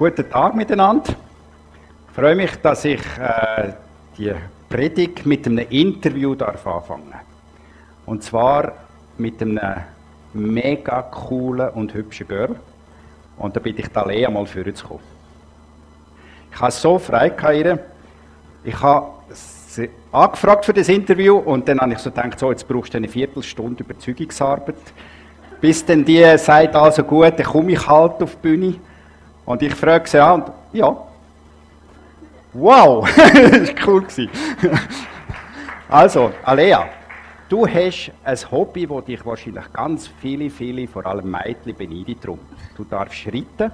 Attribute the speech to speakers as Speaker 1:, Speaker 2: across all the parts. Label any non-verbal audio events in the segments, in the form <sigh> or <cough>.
Speaker 1: Guten Tag miteinander. Ich freue mich, dass ich äh, die Predigt mit einem Interview darf anfangen Und zwar mit einem mega coolen und hübschen Girl. Und da bitte ich da Lea mal für zu kommen. Ich habe so frei ihr. Ich habe sie angefragt für das Interview und dann habe ich so gedacht, so, jetzt brauchst du eine Viertelstunde Überzeugungsarbeit. Bis dann die sagt, also gut, dann komme ich halt auf die Bühne. Und ich frage sie an und ja. Wow, <laughs> das war cool. also, Alea, du hast ein Hobby, das dich wahrscheinlich ganz viele, viele, vor allem Mädchen beneiden drum. Du darfst reiten.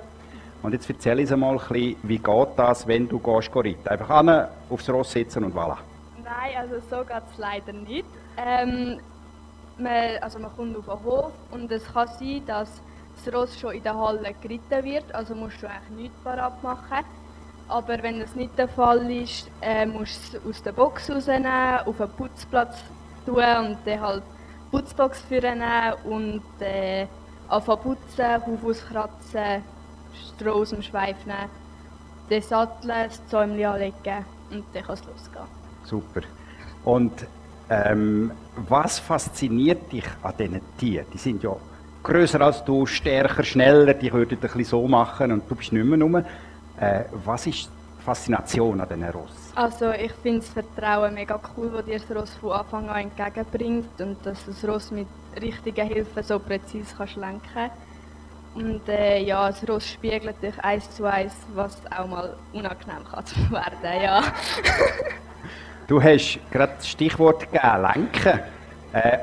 Speaker 1: Und jetzt erzähl uns mal ein wie geht das, wenn du gehst, reiten Einfach an, aufs Ross sitzen und voilà.
Speaker 2: Nein, also so geht es leider nicht. Ähm, man, also man kommt auf den Hof und es kann sein, dass das Ross schon in der Halle geritten wird, also musst du eigentlich nichts parat machen. Aber wenn das nicht der Fall ist, äh, musst du es aus der Box rausnehmen, auf einen Putzplatz tun und dann halt Putzbox führen und äh, anfangen putzen, Huf auskratzen, Stroh aus dem Schweif nehmen, den Sattel, das Zäumchen anlegen und dann kann es losgehen.
Speaker 1: Super. Und ähm, was fasziniert dich an diesen Tieren? Die sind ja größer als du, stärker, schneller, die würden bisschen so machen und du bist nicht mehr rum. Äh, was ist die Faszination an diesen Ross?
Speaker 2: Also ich finde das Vertrauen mega cool, das dir das Ross von Anfang an entgegenbringt und dass du das Ross mit richtigen Hilfen so präzise kannst lenken und äh, ja, das Ross spiegelt dich eins zu eins, was auch mal unangenehm kann <laughs> werden, ja.
Speaker 1: du hast gerade das Stichwort gegeben, lenken. Äh,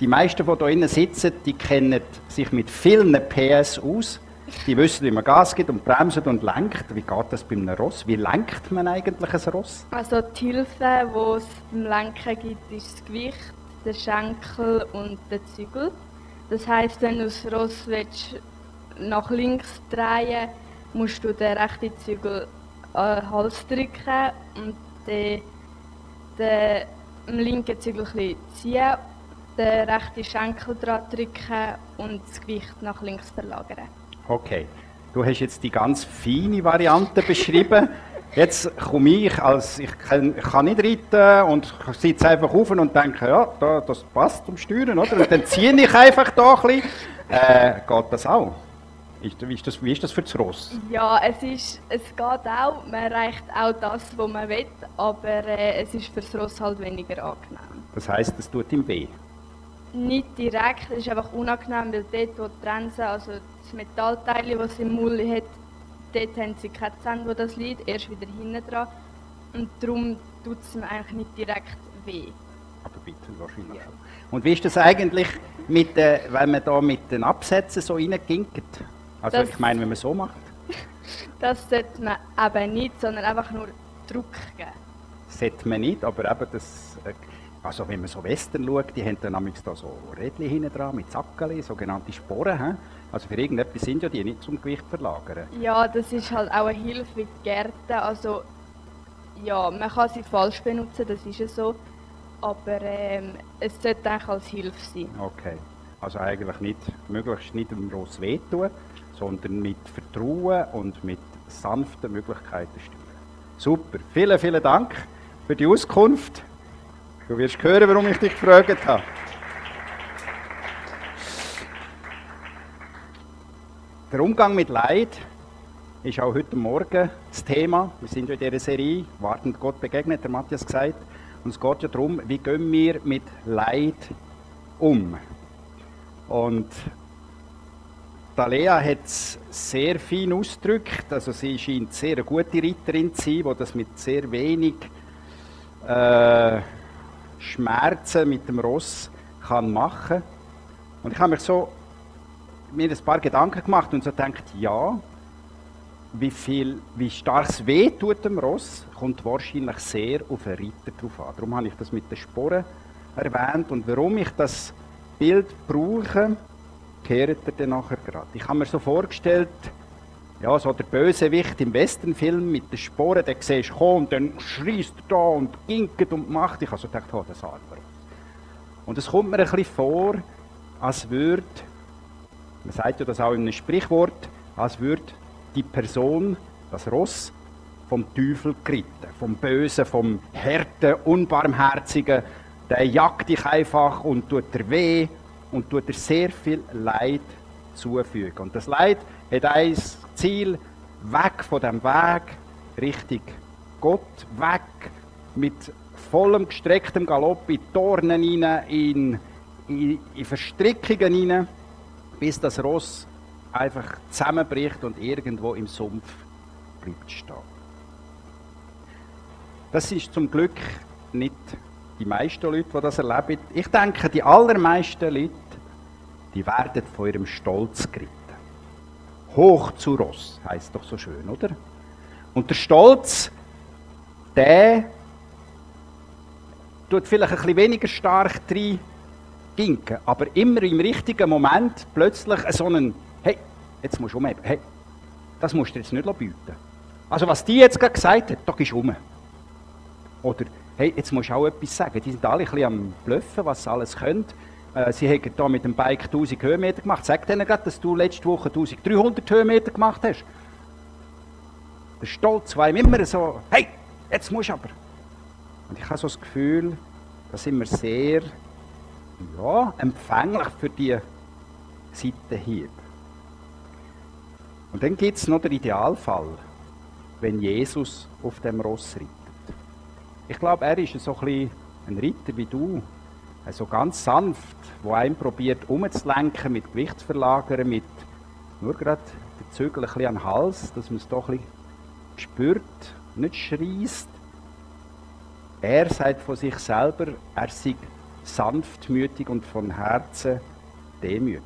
Speaker 1: die meisten, die hier sitzen, die kennen sich mit vielen PS aus. Die wissen, wie man Gas gibt und bremst und lenkt. Wie geht das bei einem Ross? Wie lenkt man eigentlich ein Ross?
Speaker 2: Also die Hilfe, die es beim Lenken gibt, ist das Gewicht, der Schenkel und der Zügel. Das heißt, wenn du das Ross willst, nach links drehen musst du den rechten Zügel an den Hals drücken und den, den linken Zügel ein bisschen ziehen den rechten Schenkel dran drücken und das Gewicht nach links verlagern.
Speaker 1: Okay, du hast jetzt die ganz feine Variante beschrieben. Jetzt komme ich, als ich kann, ich kann nicht reiten und sitze einfach auf und denke, ja, da, das passt zum Steuern, oder? Und dann ziehe ich einfach da ein bisschen. Äh, geht das auch? Ist, wie, ist das, wie ist das für das Ross?
Speaker 2: Ja, es, ist, es geht auch. Man erreicht auch das, was man will, aber äh, es ist für das Ross halt weniger angenehm.
Speaker 1: Das heisst, es tut ihm weh?
Speaker 2: Nicht direkt, es ist einfach unangenehm, weil dort, wo die Trense, also das Metallteil, das sie im Maul hat, dort haben sie keine Zähne, wo das liegt, erst wieder hinten dran. Und darum tut es mir eigentlich nicht direkt weh.
Speaker 1: Aber bitte wahrscheinlich ja. Und wie ist das eigentlich, mit, äh, wenn man da mit den Absätzen so reinginkt? Also das, ich meine, wenn man so macht? <laughs>
Speaker 2: das sollte man eben nicht, sondern einfach nur Druck geben.
Speaker 1: Sollte man nicht, aber eben das... Also wenn man so Western schaut, die haben dann da so Rädchen hinten dran mit Zackeli, sogenannte Sporen. He? Also für irgendetwas sind ja die nicht zum Gewicht verlagern.
Speaker 2: Ja, das ist halt auch eine Hilfe die Gärten. Also ja, man kann sie falsch benutzen, das ist ja so. Aber ähm, es sollte eigentlich als Hilfe sein.
Speaker 1: Okay. Also eigentlich nicht, möglichst nicht dem Ross wehtun, sondern mit Vertrauen und mit sanften Möglichkeiten steuern. Super. Vielen, vielen Dank für die Auskunft. Du wirst hören, warum ich dich gefragt habe. Der Umgang mit Leid ist auch heute Morgen das Thema. Wir sind in dieser Serie Wartend Gott begegnet, der Matthias gesagt. Und es geht ja darum, wie gehen wir mit Leid um. Und Dalea hat es sehr fein ausgedrückt. Also sie scheint sehr eine gute Reiterin zu sein, die das mit sehr wenig äh, Schmerzen mit dem Ross kann machen Und ich habe mich so mir ein paar Gedanken gemacht und so gedacht, ja, wie viel, wie stark es weh tut dem Ross, kommt wahrscheinlich sehr auf den Reiter drauf an. Darum habe ich das mit den Sporen erwähnt und warum ich das Bild brauche, kehrt er dann nachher gerade. Ich habe mir so vorgestellt, ja, so der Bösewicht im Westernfilm mit den Sporen, der siehst du und dann schreist er da und ginket und macht. Ich habe so gedacht, oh, das arme Und es kommt mir ein bisschen vor, als würde, man sagt ja das auch in einem Sprichwort, als würde die Person, das Ross, vom Teufel geritten, vom Bösen, vom harten, unbarmherzigen. Der jagt dich einfach und tut dir weh und tut dir sehr viel Leid zufügen. Und das Leid hat ein Ziel, weg von dem Weg, Richtung Gott, weg mit vollem gestrecktem Galopp in Dornen hinein, in, in, in Verstrickungen hinein, bis das Ross einfach zusammenbricht und irgendwo im Sumpf bleibt stehen. Das ist zum Glück nicht die meisten Leute, die das erleben. Ich denke, die allermeisten Leute, die werden von ihrem Stolz geritten. Hoch zu Ross, heißt doch so schön, oder? Und der Stolz, der tut vielleicht ein bisschen weniger stark drin ginken, aber immer im richtigen Moment plötzlich so einen, hey, jetzt musst du umheben, hey, das musst du jetzt nicht bieten. Also was die jetzt gerade gesagt hat, da gehst du um. Oder, hey, jetzt musst du auch etwas sagen. Die sind alle ein bisschen am Bluffen, was sie alles können. Äh, sie haben hier mit dem Bike 1000 Höhenmeter gemacht. Sag denen gerade, dass du letzte Woche 1300 Höhenmeter gemacht hast. Der Stolz war immer so, hey, jetzt musst du aber. Und ich habe so das Gefühl, da sind wir sehr ja, empfänglich für die Seite hier. Und dann gibt es noch den Idealfall, wenn Jesus auf dem Ross reitet. Ich glaube, er ist so ein, ein Ritter wie du, also ganz sanft, wo einem probiert umzulenken, mit Gewicht zu verlagern, mit nur gerade den Zügel ein bisschen den Hals, dass man es doch ein bisschen spürt, nicht schreist. Er sagt von sich selber, er sei sanftmütig und von Herzen demütig.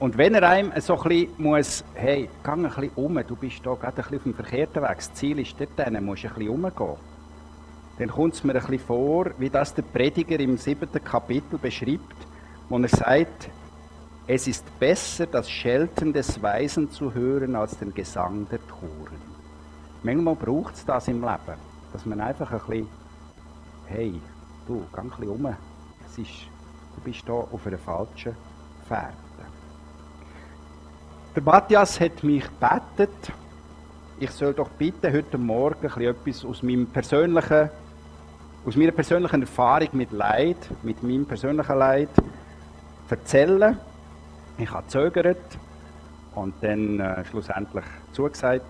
Speaker 1: Und wenn er einem so ein bisschen muss, hey, geh ein bisschen um, du bist da gerade ein bisschen auf dem verkehrten Weg, das Ziel ist dort, dann musst du ein bisschen umgehen. Dann kommt es mir ein bisschen vor, wie das der Prediger im siebten Kapitel beschreibt, wo er sagt, es ist besser, das Schelten des Weisen zu hören, als den Gesang der Toren. Manchmal braucht es das im Leben, dass man einfach ein bisschen, hey, du, geh ein bisschen um, es ist, du bist da auf einer falschen Fährte. Der Matthias hat mich gebeten, ich soll doch bitte heute Morgen etwas aus meinem persönlichen, aus meiner persönlichen Erfahrung mit Leid, mit meinem persönlichen Leid erzählen. Ich habe zögert und dann äh, schlussendlich zugesagt.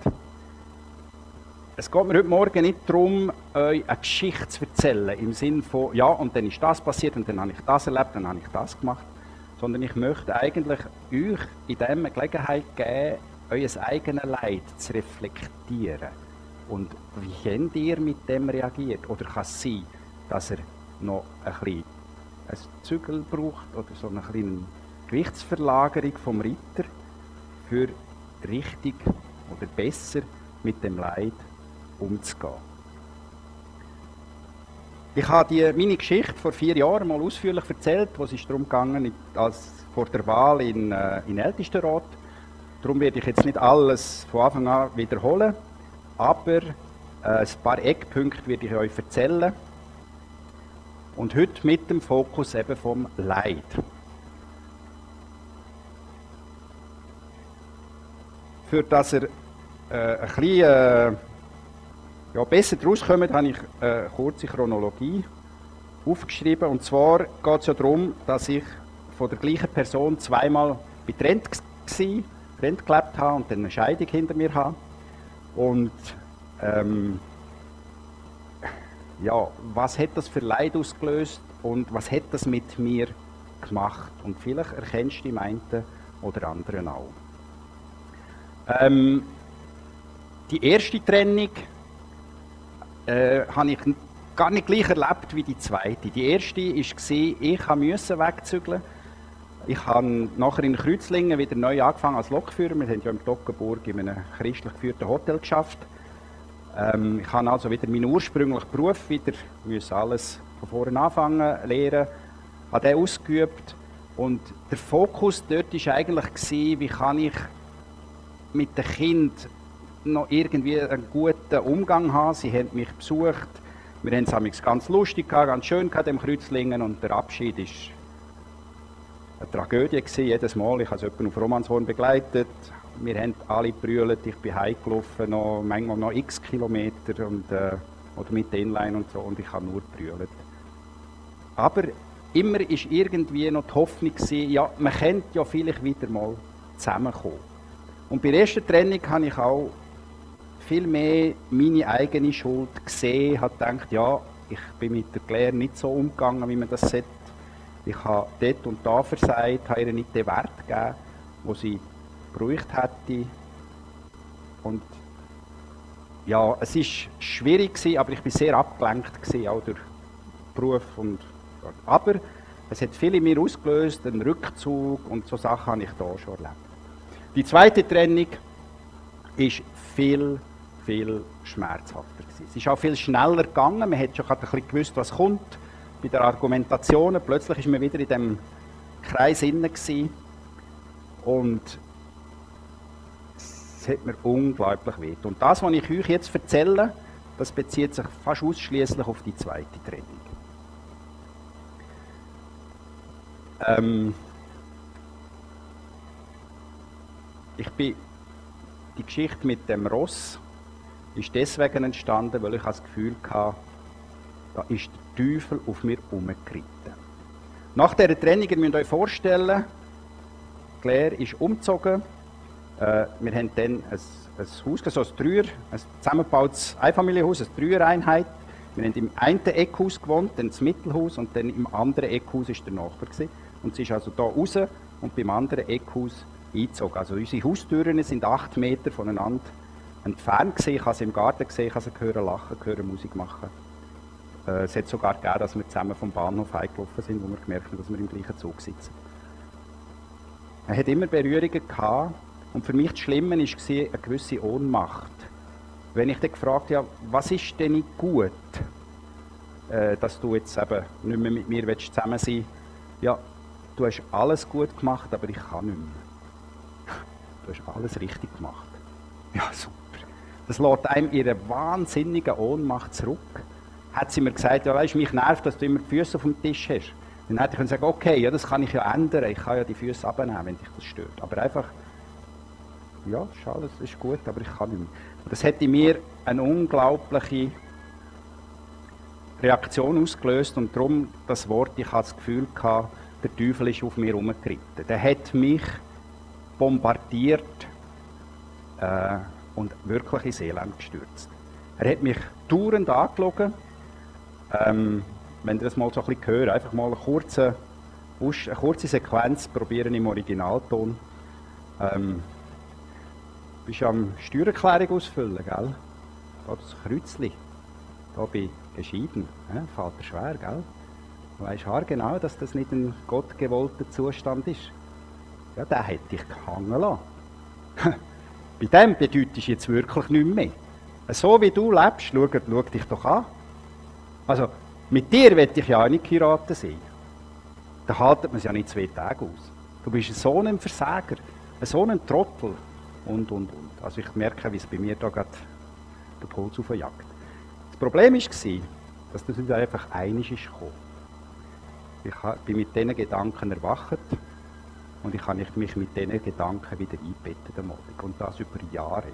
Speaker 1: Es geht mir heute Morgen nicht darum, euch eine Geschichte zu erzählen, im Sinne von, ja, und dann ist das passiert und dann habe ich das erlebt, dann habe ich das gemacht sondern ich möchte eigentlich euch in dieser Gelegenheit geben, euer eigenes Leid zu reflektieren. Und wie habt ihr mit dem reagiert? Oder kann es sein, dass er noch ein bisschen ein Zügel braucht oder so eine kleine Gewichtsverlagerung vom Ritter für richtig oder besser mit dem Leid umzugehen? Ich habe die, meine Geschichte vor vier Jahren mal ausführlich erzählt, wo es darum ging, als vor der Wahl in, äh, in Ältestenrat. Darum werde ich jetzt nicht alles von Anfang an wiederholen, aber äh, ein paar Eckpunkte werde ich euch erzählen. Und heute mit dem Fokus eben vom Leid. Für dass ihr äh, ein bisschen äh, ja, besser daraus kommen, habe ich eine kurze Chronologie aufgeschrieben. Und zwar geht es ja darum, dass ich von der gleichen Person zweimal getrennt war, getrennt gelebt habe und dann eine Scheidung hinter mir habe. Und ähm, ja, was hat das für Leid ausgelöst und was hat das mit mir gemacht? Und vielleicht erkennst du die einen oder anderen auch. Ähm, die erste Trennung äh, habe ich gar nicht gleich erlebt wie die zweite. Die erste war, ich musste wegzügeln. Ich habe nachher in Kreuzlingen wieder neu angefangen als Lokführer. Wir haben ja im Toggenburg in einem christlich geführten Hotel geschafft. Ähm, ich habe also wieder meinen ursprünglichen Beruf wieder müssen alles von vorne anfangen lernen, habe den ausgeübt und der Fokus dort war eigentlich wie kann ich mit dem Kind noch irgendwie einen guten Umgang haben. Sie haben mich besucht. Wir haben es ganz lustig ganz schön gehabt im Kreuzlingen und der Abschied ist eine Tragödie gewesen, jedes Mal. Ich habe jemanden auf Romanshorn begleitet. Wir haben alle gebrüllt. Ich bin heimgelaufen, noch, manchmal noch x Kilometer und, äh, oder mit Inline und so und ich habe nur gebrüllt. Aber immer ist irgendwie noch die Hoffnung gewesen, ja, man könnte ja vielleicht wieder mal zusammenkommen. Und bei der ersten Trennung habe ich auch viel mehr meine eigene Schuld gesehen, habe gedacht, ja, ich bin mit der Claire nicht so umgegangen, wie man das sollte. Ich habe dort und da versagt, habe ihr nicht den Wert gegeben, den sie gebraucht hätte. Und ja, es war schwierig gewesen, aber ich war sehr abgelenkt gewesen, auch durch Beruf und aber es hat viel in mir ausgelöst, einen Rückzug und so Sachen habe ich da schon erlebt. Die zweite Trennung ist viel, viel schmerzhafter gewesen. Es ist auch viel schneller gegangen. Man hat schon ein bisschen gewusst, was kommt bei der Argumentation. Plötzlich ist man wieder in dem Kreis inne und es hat mir unglaublich weh. Und das, was ich euch jetzt erzähle, das bezieht sich fast ausschließlich auf die zweite Trennung. Ähm, ich bin die Geschichte mit dem Ross ist deswegen entstanden, weil ich das Gefühl hatte, da ist Teufel auf mir umgeritten. Nach dieser Trennung, ihr müsst euch vorstellen, Claire ist umgezogen. Äh, wir haben dann ein, ein Haus, so ein Dreier, ein zusammengebautes Einfamilienhaus, eine Dreiereinheit. Wir haben im einen Eckhaus gewohnt, dann das Mittelhaus und dann im anderen Eckhaus war der Nachbar. Gewesen. Und sie ist also da raus und beim anderen Eckhaus eingezogen. Also unsere Haustüren sind acht Meter voneinander entfernt gewesen. Ich habe sie im Garten gesehen, ich habe sie hören lachen, hören Musik machen. Äh, es hat sogar gegeben, dass wir zusammen vom Bahnhof heimgelaufen sind, wo wir gemerkt haben, dass wir im gleichen Zug sitzen. Er hat immer Berührungen gehabt und für mich das Schlimme war eine gewisse Ohnmacht. Wenn ich dann gefragt habe, was ist denn nicht gut, äh, dass du jetzt eben nicht mehr mit mir zusammen sein willst, ja, du hast alles gut gemacht, aber ich kann nicht mehr. Du hast alles richtig gemacht. Ja, super. Das lässt einem ihre wahnsinnige Ohnmacht zurück. Hat sie mir gesagt, ja, weißt, mich nervt, dass du immer die Füße auf dem Tisch hast. Dann hätte ich sagen, okay, ja, das kann ich ja ändern. Ich kann ja die Füße abnehmen, wenn dich das stört. Aber einfach, ja, ist alles ist gut, aber ich kann nicht mehr. Das hätte mir eine unglaubliche Reaktion ausgelöst und darum das Wort, ich hatte das Gefühl gehabt, der Teufel ist auf mir herumgeritten. Der hat mich bombardiert äh, und wirklich ins Elend gestürzt. Er hat mich dauernd angelogen. Ähm, wenn ihr das mal so ein bisschen hört, einfach mal eine kurze, eine kurze Sequenz probieren im Originalton. Ähm, bist am Steuererklärung ausfüllen, gell? Da das Kreuzchen. Da bin ich geschieden. Ja, Vater schwer, gell? Du weißt genau, dass das nicht ein gottgewollter Zustand ist. Ja, der hätte dich gehangen lassen. <laughs> Bei dem bedeutest du jetzt wirklich nichts mehr. So wie du lebst, schau, schau dich doch an. Also, mit dir will ich ja auch nicht heiraten sein. Da haltet man es ja nicht zwei Tage aus. Du bist so ein Versager, so ein Trottel und, und, und. Also ich merke, wie es bei mir da gerade der Puls aufjagt. Das Problem war, dass das nicht einfach einig ist gekommen. Ich bin mit diesen Gedanken erwacht und ich habe mich mit diesen Gedanken wieder eingebettet. Und das über Jahre.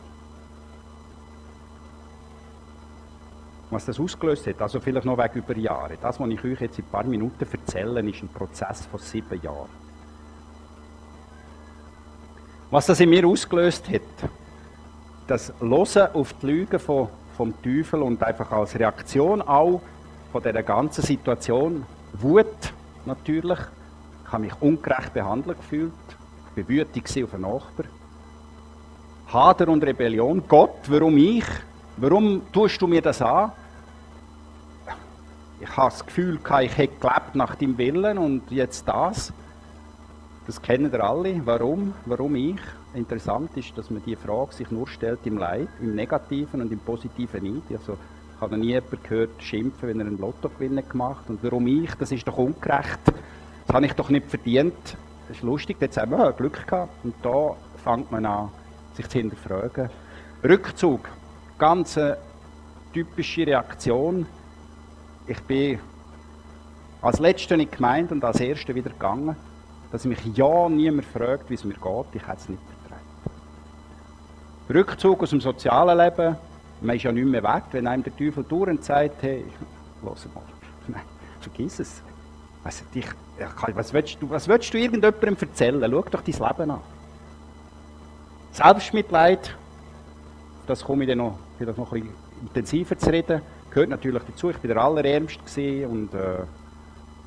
Speaker 1: Was das ausgelöst hat, also vielleicht noch wegen über Jahre. Das, was ich euch jetzt in ein paar Minuten erzähle, ist ein Prozess von sieben Jahren. Was das in mir ausgelöst hat, das Losen auf die Lügen von, vom Teufel und einfach als Reaktion auch von dieser ganzen Situation, Wut, natürlich. Ich habe mich ungerecht behandelt gefühlt. Ich war wütig auf einen Nachbar. Hader und Rebellion. Gott, warum ich? Warum tust du mir das an? Ich habe das Gefühl, ich hätte gelebt nach deinem Willen und jetzt das. Das kennen ihr alle. Warum? Warum ich? Interessant ist, dass man die Frage sich nur stellt im Leid, im Negativen und im Positiven nicht. Also, ich habe noch nie jemanden gehört schimpfen, wenn er einen Lottogewinn gemacht hat. Und warum ich? Das ist doch ungerecht. Das habe ich doch nicht verdient. Das ist lustig, jetzt haben wir Glück gehabt. Und da fängt man an, sich zu hinterfragen. Rückzug. Ganz eine typische Reaktion. Ich bin als Letzter in die Gemeinde und als Erster wieder gegangen. dass mich ja niemand fragt, wie es mir geht, ich hätte es nicht vertragen. Rückzug aus dem sozialen Leben, man ist ja nicht mehr wert, wenn einem der Teufel durch sagt, hey, <laughs> los mal, nein, <laughs> vergiss es. Also, dich, was, willst du, was willst du irgendjemandem erzählen? Schau doch dein Leben an. Selbstmitleid, das komme ich dann noch, vielleicht noch ein bisschen intensiver zu reden, gehört natürlich dazu. Ich war der Allerärmste und, äh,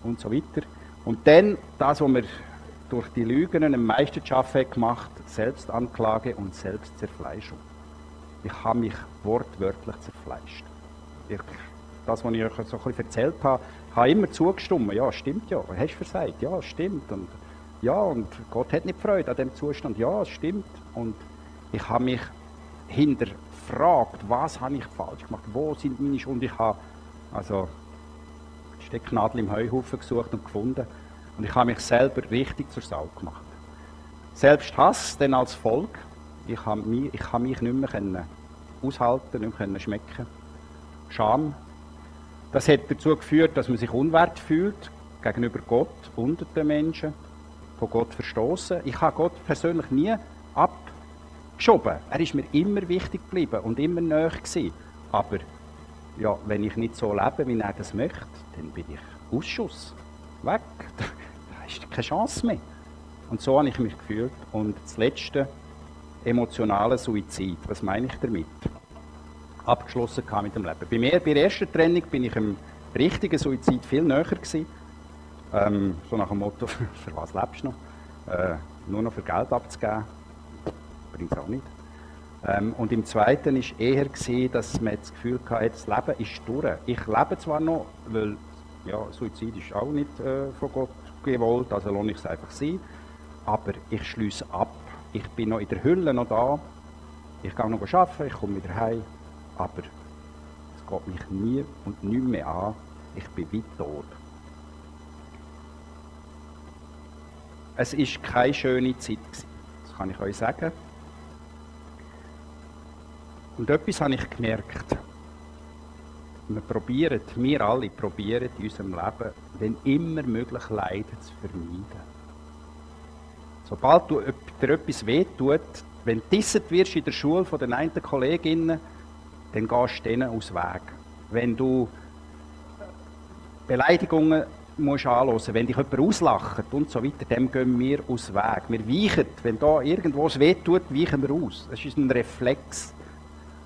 Speaker 1: und so weiter. Und dann das, was mir durch die Lügen am meisten zu schaffen gemacht, Selbstanklage und Selbstzerfleischung. Ich habe mich wortwörtlich zerfleischt. Ich, das, was ich euch so ein bisschen erzählt habe, habe immer zugestimmt. Ja, stimmt ja. Hast du versagt? Ja, stimmt. Und, ja, und Gott hat nicht Freude an dem Zustand. Ja, es stimmt. Und ich habe mich hinterfragt, was habe ich falsch gemacht, wo sind meine Schuld. Ich habe also Stecknadel im Heuhaufen gesucht und gefunden. Und ich habe mich selber richtig zur Sau gemacht. Selbst Hass dann als Volk. Ich habe mich, ich habe mich nicht mehr aushalten, nicht mehr schmecken. Scham. Das hat dazu geführt, dass man sich unwert fühlt gegenüber Gott und den Menschen, von Gott verstoßen. Ich habe Gott persönlich nie abgeschoben. Er ist mir immer wichtig geblieben und immer näher gewesen. Aber ja, wenn ich nicht so lebe, wie er das möchte, dann bin ich Ausschuss. Weg <laughs> ist keine Chance mehr. Und so habe ich mich gefühlt. Und das letzte, emotionale Suizid. Was meine ich damit? Abgeschlossen mit dem Leben. Bei mir, bei der ersten Trennung, bin ich im richtigen Suizid viel näher gewesen. Ähm, so nach dem Motto, <laughs> für was lebst du noch? Äh, nur noch für Geld abzugeben, bringt es auch nicht. Ähm, und im zweiten war eher, gewesen, dass man das Gefühl hatte, das Leben ist durch. Ich lebe zwar noch, weil ja, Suizid ist auch nicht äh, von Gott gewollt, also lohne ich es einfach sein. Aber ich schließe ab. Ich bin noch in der Hülle noch da. Ich gehe noch arbeiten, ich komme wieder heim. Aber es geht mich nie und nicht mehr an. Ich bin weit tot. Es war keine schöne Zeit. Das kann ich euch sagen. Und etwas habe ich gemerkt wir probieren, wir alle probieren in unserem Leben, wenn immer möglich Leiden zu vermeiden. Sobald du dir etwas wehtut, wenn du wirst in der Schule von den einen Kolleginnen, dann gehst du denen aus Weg. Wenn du Beleidigungen musst anhören, wenn dich jemand auslacht und so weiter, dem gehen wir aus Weg. Wir weichen, wenn da irgendwo wehtut, weichen wir aus. Das ist ein Reflex.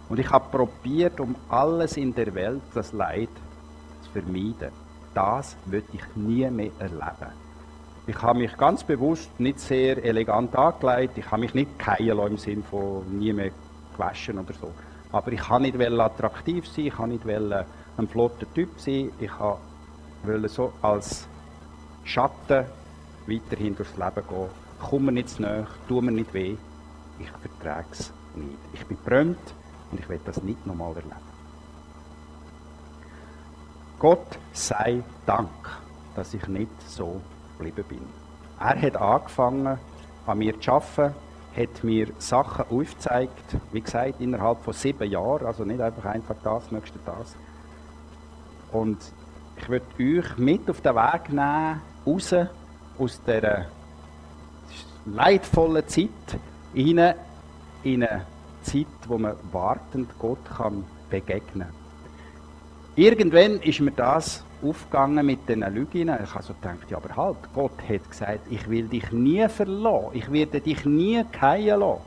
Speaker 1: Und ich habe probiert, um alles in der Welt, das Leid zu vermeiden. Das würde ich nie mehr erleben. Ich habe mich ganz bewusst nicht sehr elegant angelegt. Ich habe mich nicht keilen im Sinn von nie mehr gewaschen oder so. Aber ich kann nicht attraktiv sein, ich kann nicht ein flotter Typ sein. Ich wollte so als Schatten weiterhin durchs Leben gehen. Komm mir nicht zu nahe, tu mir nicht weh. Ich vertrage es nicht. Ich bin brennt und ich will das nicht nochmal erleben. Gott sei Dank, dass ich nicht so geblieben bin. Er hat angefangen, an mir zu arbeiten, hat mir Sachen aufgezeigt, wie gesagt, innerhalb von sieben Jahren, also nicht einfach einfach das, nächste das. Und ich würde euch mit auf den Weg nehmen, raus aus dieser leidvollen Zeit, rein in eine Zeit, wo man wartend Gott kann begegnen Irgendwann ist mir das aufgegangen mit den Lügen. Ich habe so gedacht, ja, aber halt, Gott hat gesagt, ich will dich nie verlassen, ich werde dich nie fallen lassen.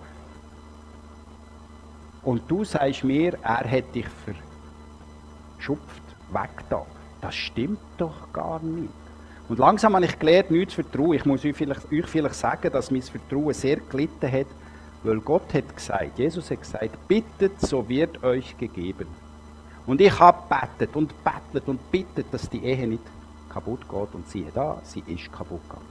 Speaker 1: Und du sagst mir, er hat dich verschupft, weg da. Das stimmt doch gar nicht. Und langsam habe ich gelernt, nichts zu vertrauen. Ich muss euch vielleicht, euch vielleicht sagen, dass mein Vertrauen sehr gelitten hat weil Gott hat gesagt, Jesus hat gesagt, bittet, so wird euch gegeben. Und ich habe betet und betet und bittet, dass die Ehe nicht kaputt geht. Und siehe da, sie ist kaputt gegangen.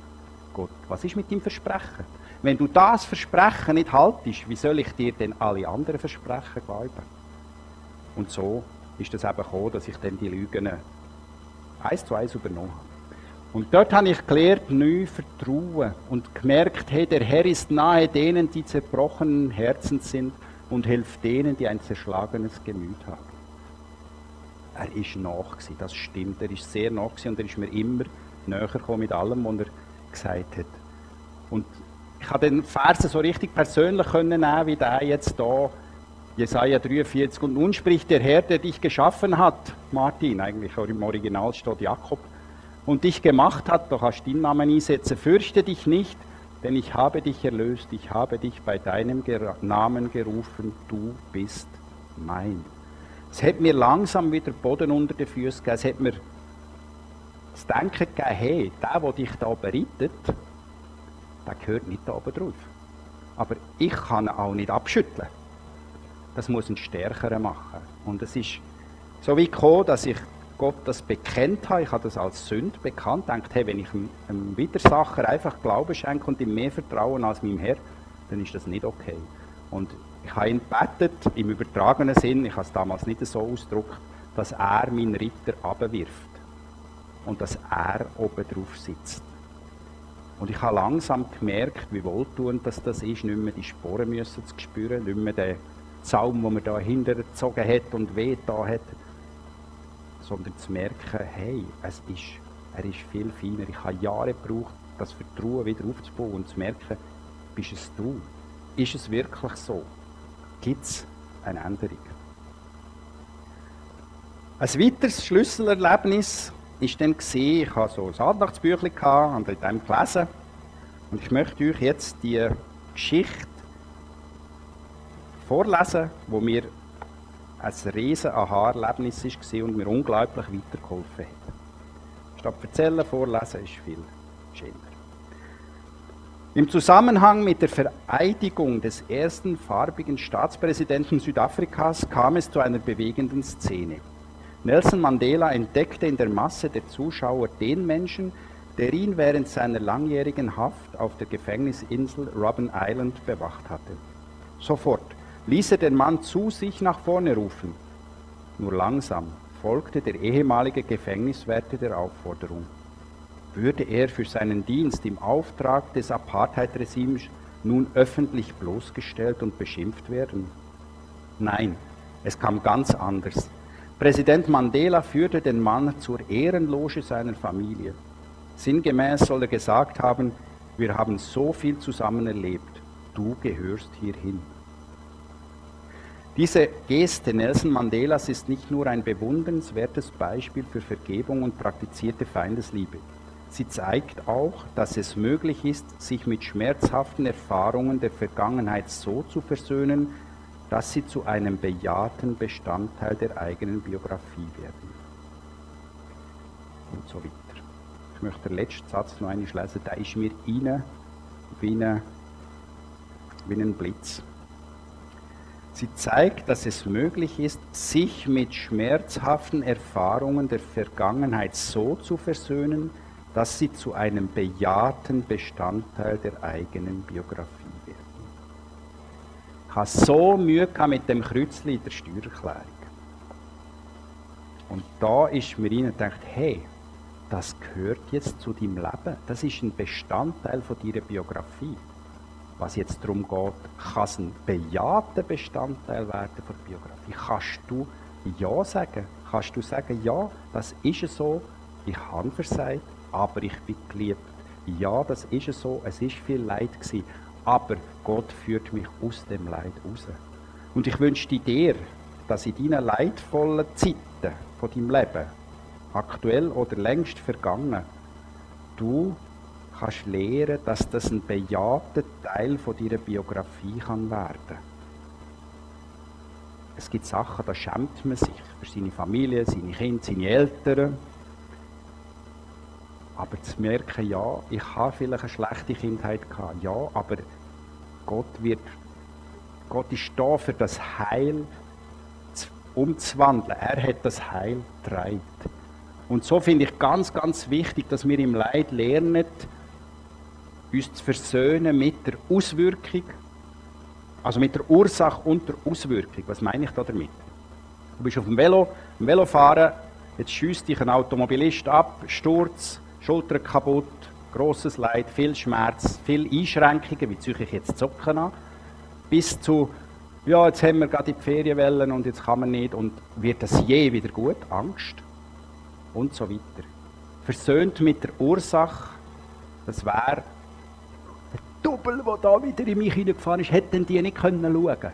Speaker 1: Gott, was ist mit dem Versprechen? Wenn du das Versprechen nicht haltest, wie soll ich dir denn alle anderen Versprechen glauben? Und so ist es eben gekommen, dass ich dann die Lügen eins zu eins übernommen habe. Und dort habe ich gelernt, neu vertrauen und gemerkt, hey, der Herr ist nahe denen, die zerbrochenen Herzen sind und hilft denen, die ein zerschlagenes Gemüt haben. Er ist nach das stimmt. Er ist sehr nach und er ist mir immer näher gekommen mit allem, was er gesagt hat. Und ich habe den Versen so richtig persönlich können nehmen, wie der jetzt da, Jesaja 43. Und nun spricht der Herr, der dich geschaffen hat, Martin, eigentlich im Original steht Jakob, und dich gemacht hat, doch hast deinen Namen einsetzen, fürchte dich nicht, denn ich habe dich erlöst, ich habe dich bei deinem Namen gerufen, du bist mein. Es hat mir langsam wieder Boden unter den Füßen gegeben, es hat mir das Denken gegeben, hey, der, der dich da bereitet, der gehört nicht da oben drauf. Aber ich kann ihn auch nicht abschütteln. Das muss ein Stärkerer machen. Und es ist so weit gekommen, dass ich Gott das bekennt habe. Ich habe das als Sünd bekannt. Dachte, hey, wenn ich einem Widersacher einfach Glauben schenke und ihm mehr vertrauen als meinem Herr, dann ist das nicht okay. Und ich habe ihn gebetet, im übertragenen Sinn, ich habe es damals nicht so ausgedrückt, dass er meinen Ritter abwirft und dass er oben drauf sitzt. Und ich habe langsam gemerkt, wie wohltuend das, das ist, nicht mehr die Sporen müssen zu spüren, nicht mehr den Zaum, den man da hintergezogen hat und weh da hat, sondern zu merken, hey, es ist, er ist viel feiner. Ich habe Jahre gebraucht, das Vertrauen wieder aufzubauen und zu merken, bist es du? Ist es wirklich so? Gibt es eine Änderung? Ein weiteres Schlüsselerlebnis ist dann ich habe so ein Andachtsbüchlein und in dem gelesen. Und ich möchte euch jetzt die Geschichte vorlesen, wo mir ein riesen Aha-Erlebnis war und mir unglaublich weitergeholfen hat. Statt erzählen, vorlesen ist viel schöner. Im Zusammenhang mit der Vereidigung des ersten farbigen Staatspräsidenten Südafrikas kam es zu einer bewegenden Szene. Nelson Mandela entdeckte in der Masse der Zuschauer den Menschen, der ihn während seiner langjährigen Haft auf der Gefängnisinsel Robben Island bewacht hatte. Sofort ließ er den Mann zu sich nach vorne rufen. Nur langsam folgte der ehemalige Gefängniswärter der Aufforderung. Würde er für seinen Dienst im Auftrag des Apartheid-Regimes nun öffentlich bloßgestellt und beschimpft werden? Nein, es kam ganz anders. Präsident Mandela führte den Mann zur Ehrenloge seiner Familie. Sinngemäß soll er gesagt haben, wir haben so viel zusammen erlebt, du gehörst hierhin. Diese Geste Nelson Mandelas ist nicht nur ein bewundernswertes Beispiel für Vergebung und praktizierte Feindesliebe. Sie zeigt auch, dass es möglich ist, sich mit schmerzhaften Erfahrungen der Vergangenheit so zu versöhnen, dass sie zu einem bejahten Bestandteil der eigenen Biografie werden. Und so weiter. Ich möchte den letzten Satz noch einmal lesen, da ist mir rein wie, wie ein Blitz. Sie zeigt, dass es möglich ist, sich mit schmerzhaften Erfahrungen der Vergangenheit so zu versöhnen, dass sie zu einem bejahten Bestandteil der eigenen Biografie habe so Mühe mit dem Kreuzchen in der Steuererklärung. Und da ist mir rein gedacht, hey, das gehört jetzt zu deinem Leben. Das ist ein Bestandteil von deiner Biografie. Was jetzt darum geht, kann es ein bejahter Bestandteil werden von der Biografie. Kannst du Ja sagen? Kannst du sagen, ja, das ist so, ich habe versagt, aber ich bin geliebt. Ja, das ist so, es ist viel Leid gewesen, aber Gott führt mich aus dem Leid raus. Und ich wünsche dir, dass in deinen leidvollen Zeiten von deinem Leben, aktuell oder längst vergangen, du kannst lernen, dass das ein bejahter Teil von deiner Biografie kann werden. Es gibt Sachen, da schämt man sich für seine Familie, seine Kinder, seine Eltern. Aber zu merken, ja, ich habe vielleicht eine schlechte Kindheit gehabt, ja, aber Gott wird, Gott ist da für das Heil umzuwandeln. Er hat das Heil getragen. Und so finde ich ganz, ganz wichtig, dass wir im Leid lernen, uns zu versöhnen mit der Auswirkung, also mit der Ursache und der Auswirkung. Was meine ich da damit? Du bist auf dem Velo, im Velofahren, jetzt schießt dich ein Automobilist ab, Sturz, Schulter kaputt, grosses Leid, viel Schmerz, viele Einschränkungen, wie ziehe ich jetzt Zocken an, bis zu, ja, jetzt haben wir gerade die Ferienwellen und jetzt kann man nicht und wird das je wieder gut? Angst und so weiter. Versöhnt mit der Ursache, das wäre Double, der da wieder in mich hineingefahren ist, hätten die nicht können schauen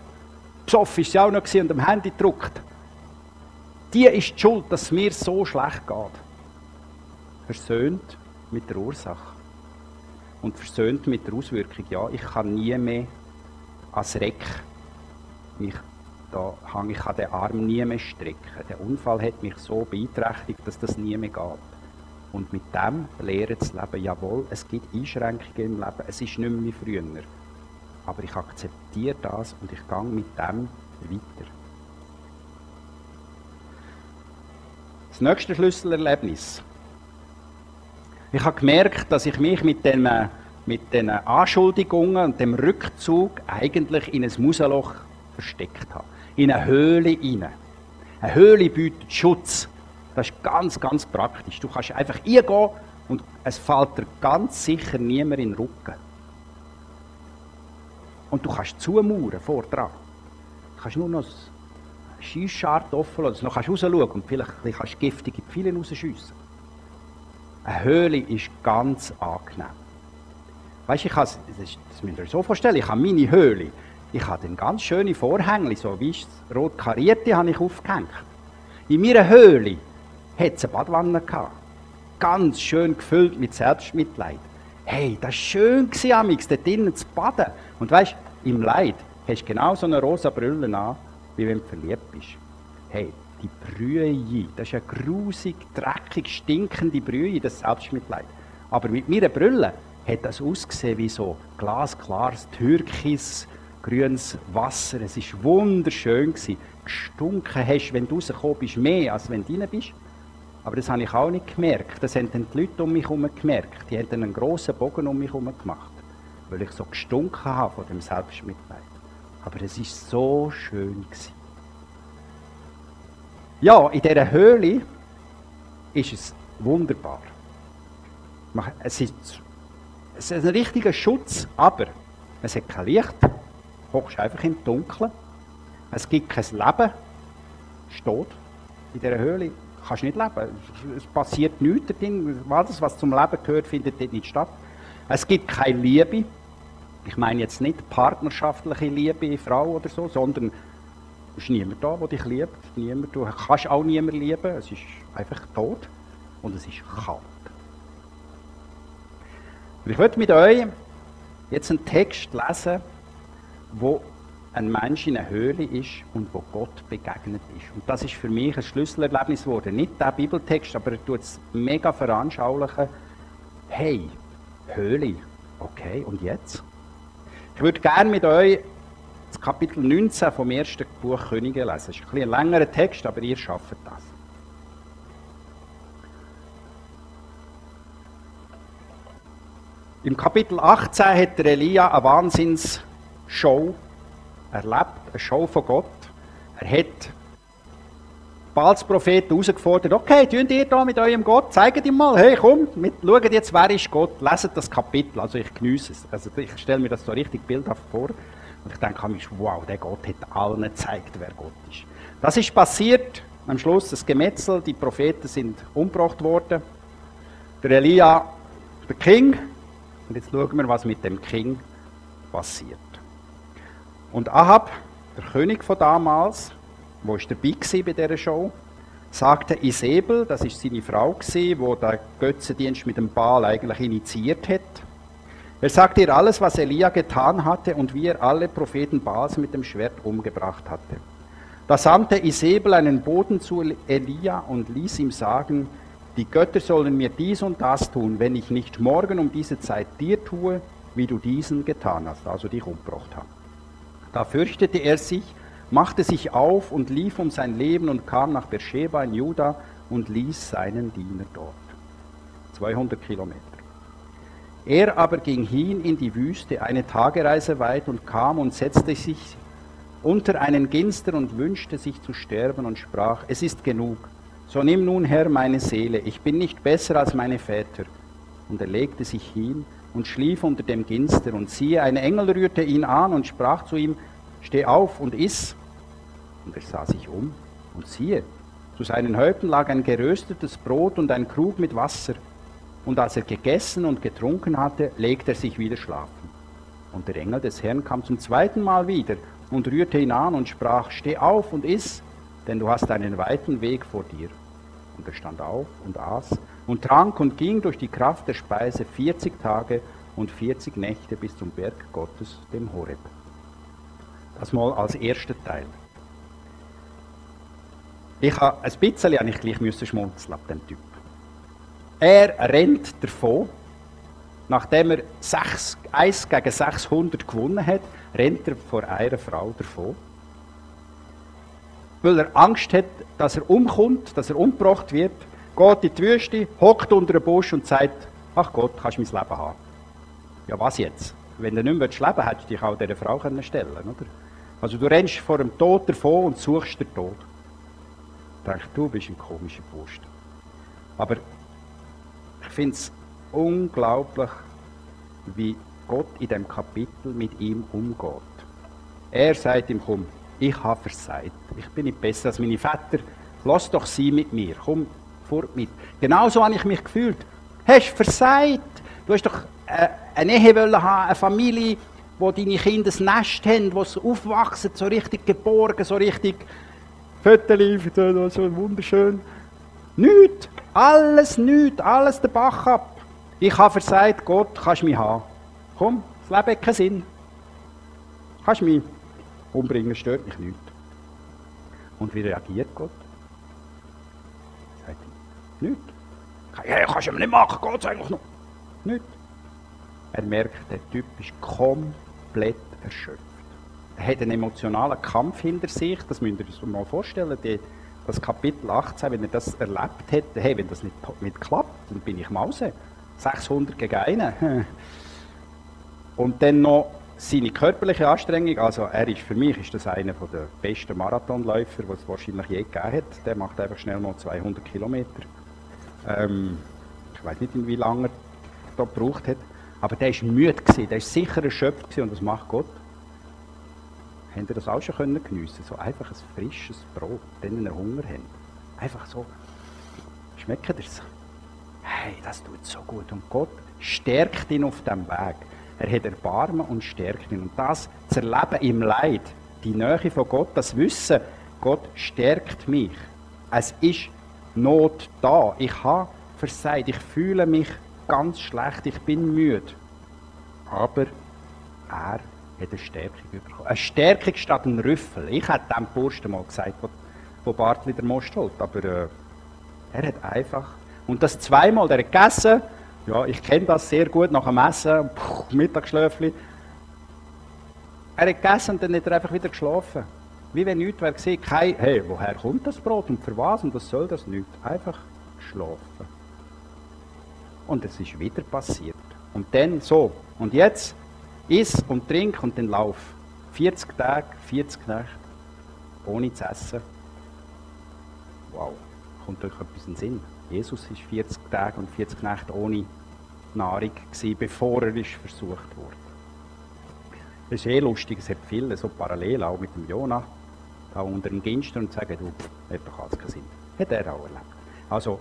Speaker 1: Besoffen ist sie auch noch und am Handy gedruckt. Die ist die schuld, dass es mir so schlecht geht. Versöhnt mit der Ursache. Und versöhnt mit der Auswirkung. Ja, ich kann nie mehr als Reck mich da hang ich an den Arm nie mehr strecken. Der Unfall hat mich so beeinträchtigt, dass das nie mehr geht. Und mit dem lernen zu leben, jawohl, es gibt Einschränkungen im Leben, es ist nicht mehr wie früher. Aber ich akzeptiere das und ich gehe mit dem weiter. Das nächste Schlüsselerlebnis. Ich habe gemerkt, dass ich mich mit den, mit den Anschuldigungen und dem Rückzug eigentlich in ein Museloch versteckt habe. In eine Höhle rein. Eine Höhle bietet Schutz. Das ist ganz, ganz praktisch. Du kannst einfach eingehen und es fällt dir ganz sicher niemand in den Rücken. Und du kannst zumauern vor dran. Du kannst nur noch das Schiessschart offen lassen, noch kannst rausschauen und vielleicht kannst du giftige Pfeile rausschiessen. Eine Höhle ist ganz angenehm. Weißt du, ich das, das müsst ihr euch so vorstellen, ich habe meine Höhle, ich habe dann ganz schöne Vorhänge, so wie rot karierte, habe ich aufgehängt. In meiner Höhle hat es eine Badwanne gehabt. Ganz schön gefüllt mit Selbstmitleid. Hey, das war schön, amix, dort drinnen zu baden. Und weißt im Leid hast du genau so eine rosa Brille an, wie wenn du verliebt bist. Hey, die Brühe, das ist eine grusig, dreckig, stinkende Brühe, das Selbstmitleid. Aber mit meiner Brille hat das ausgesehen wie so glasklares Türkis, grünes Wasser. Es war wunderschön. Gestunken hast, wenn du rausgekommen bist, mehr, als wenn du rein bist. Aber das habe ich auch nicht gemerkt. Das haben dann die Leute um mich herum gemerkt. Die haben dann einen grossen Bogen um mich herum gemacht. Weil ich so gestunken habe von dem Selbstmitleid. Aber es war so schön. Gewesen. Ja, in dieser Höhle ist es wunderbar. Es ist, es ein richtiger Schutz, aber es hat kein Licht. Du hockst einfach im Dunkeln. Es gibt kein Leben. Steht in dieser Höhle kannst nicht leben. Es passiert nichts drin. Alles, was zum Leben gehört, findet dort nicht statt. Es gibt keine Liebe. Ich meine jetzt nicht partnerschaftliche Liebe, Frau oder so, sondern es ist niemand da, der dich liebt. Niemand, du kannst auch niemanden lieben. Es ist einfach tot und es ist kalt. Ich möchte mit euch jetzt einen Text lesen, wo ein Mensch in einer Höhle ist und wo Gott begegnet ist. Und das ist für mich ein Schlüsselerlebnis geworden. Nicht der Bibeltext, aber er tut es mega veranschaulichen. Hey, Höhle, okay, und jetzt? Ich würde gerne mit euch das Kapitel 19 vom ersten Buch Könige lesen. Das ist ein, ein längerer Text, aber ihr schafft das. Im Kapitel 18 hat Elia eine Wahnsinnsshow erlebt, eine Show von Gott. Er hat Baals Propheten herausgefordert, okay, tun ihr da mit eurem Gott, zeigt ihm mal, hey komm, mit, schaut jetzt, wer ist Gott, leset das Kapitel, also ich genieße es, also ich stelle mir das so richtig bildhaft vor und ich denke mir, wow, der Gott hat allen gezeigt, wer Gott ist. Das ist passiert, am Schluss das Gemetzel, die Propheten sind umgebracht worden, der Elia, der King, und jetzt schauen wir, was mit dem King passiert. Und Ahab, der König von damals, wo ist dabei bei dieser Show, sagte Isabel, das ist seine Frau die der Götzendienst mit dem Baal eigentlich initiiert hat. Er sagte ihr alles, was Elia getan hatte und wie er alle Propheten Baals mit dem Schwert umgebracht hatte. Da sandte Isabel einen Boten zu Elia und ließ ihm sagen, die Götter sollen mir dies und das tun, wenn ich nicht morgen um diese Zeit dir tue, wie du diesen getan hast, also dich umgebracht hast. Da fürchtete er sich, machte sich auf und lief um sein Leben und kam nach Beersheba in Juda und ließ seinen Diener dort. 200 Kilometer. Er aber ging hin in die Wüste, eine Tagereise weit, und kam und setzte sich unter einen Ginster und wünschte sich zu sterben und sprach, es ist genug, so nimm nun Herr meine Seele, ich bin nicht besser als meine Väter. Und er legte sich hin und schlief unter dem Ginster. Und siehe, ein Engel rührte ihn an und sprach zu ihm, steh auf und iss. Und er sah sich um und siehe, zu seinen Häupten lag ein geröstetes Brot und ein Krug mit Wasser. Und als er gegessen und getrunken hatte, legte er sich wieder schlafen. Und der Engel des Herrn kam zum zweiten Mal wieder und rührte ihn an und sprach, steh auf und iss, denn du hast einen weiten Weg vor dir. Und er stand auf und aß und trank und ging durch die Kraft der Speise 40 Tage und 40 Nächte bis zum Berg Gottes, dem Horeb. Das mal als erster Teil. Ich habe ein bisschen habe ich gleich schmunzeln ab dem Typ. Er rennt davon, nachdem er 6, 1 gegen 600 gewonnen hat, rennt er vor einer Frau davon. Weil er Angst hat, dass er umkommt, dass er umgebracht wird, geht in die Wüste, hockt unter einem Busch und sagt, ach Gott, kannst du mein Leben haben. Ja, was jetzt? Wenn du nicht mehr leben willst, hättest du dich auch dieser Frau stellen können, oder? Also du rennst vor dem Tod davon und suchst den Tod. Ich denke, du bist ein komischer Post. Aber ich finde es unglaublich, wie Gott in dem Kapitel mit ihm umgeht. Er sagt ihm, komm, ich habe versagt. Ich bin nicht besser als meine Väter. Lass doch sie mit mir. Komm fort mit. Genauso habe ich mich gefühlt. Hast du versagt? Du hast doch äh, eine Ehe haben, eine Familie, wo deine Kinder ein Nest haben, wo sie aufwachsen, so richtig geborgen, so richtig Fötterli, so wunderschön. Nichts, alles nichts, alles der Bach ab. Ich habe versagt, Gott, kannst mich haben. Komm, das Leben hat keinen Sinn. Kannst mich umbringen, stört mich nicht. Und wie reagiert Gott? Nichts. Ja, kannst du mir nicht machen, Gott eigentlich noch. Nichts. Er merkt, der Typ ist komplett erschöpft. Er hat einen emotionalen Kampf hinter sich, das müsst ihr euch mal vorstellen. Die, das Kapitel 18, wenn er das erlebt hätte, hey, wenn das nicht, nicht klappt, dann bin ich Mause. 600 gegen einen. <laughs> Und dann noch seine körperliche Anstrengung, also er ist für mich ist das einer der besten Marathonläufer, was es wahrscheinlich je gegeben hat. Der macht einfach schnell mal 200 Kilometer. Ähm, ich weiß nicht, wie lange er da gebraucht hat, aber der ist müde gewesen, der ist sicher erschöpft gewesen, und das macht Gott. Habt ihr das auch schon können geniessen? So einfach ein frisches Brot, wenn ihr Hunger habt. Einfach so. Schmeckt das? Hey, das tut so gut. Und Gott stärkt ihn auf dem Weg. Er hat Erbarmen und stärkt ihn. Und das zu erleben im Leid, die Nähe von Gott, das Wissen, Gott stärkt mich. Es ist Not da. Ich habe versagt. Ich fühle mich ganz schlecht. Ich bin müde. Aber er hat eine Stärkung bekommen. Eine Stärkung statt ein Rüffel. Ich hätte dem Bursten mal gesagt, wo, wo Bart wieder Most holt. Aber äh, er hat einfach. Und das zweimal, der hat gegessen. Ja, ich kenne das sehr gut nach dem Essen. Puh, Mittagsschläfli. Er hat gegessen und dann hat er einfach wieder geschlafen. Wie wenn nichts wäre gesehen. Kein, hey, woher kommt das Brot und für was und was soll das nicht? Einfach schlafen. Und es ist wieder passiert. Und dann so. Und jetzt Iss und trink und dann lauf. 40 Tage, 40 Nächte, ohne zu essen. Wow, kommt euch etwas in den Sinn. Jesus war 40 Tage und 40 Nächte ohne Nahrung, gewesen, bevor er ist versucht wurde. Das ist eh lustig, es hat viele so parallel, auch mit dem Jonah, da unter dem Ginster und sagen, du, hat doch alles keinen Sinn. Hat er auch erlebt. Also,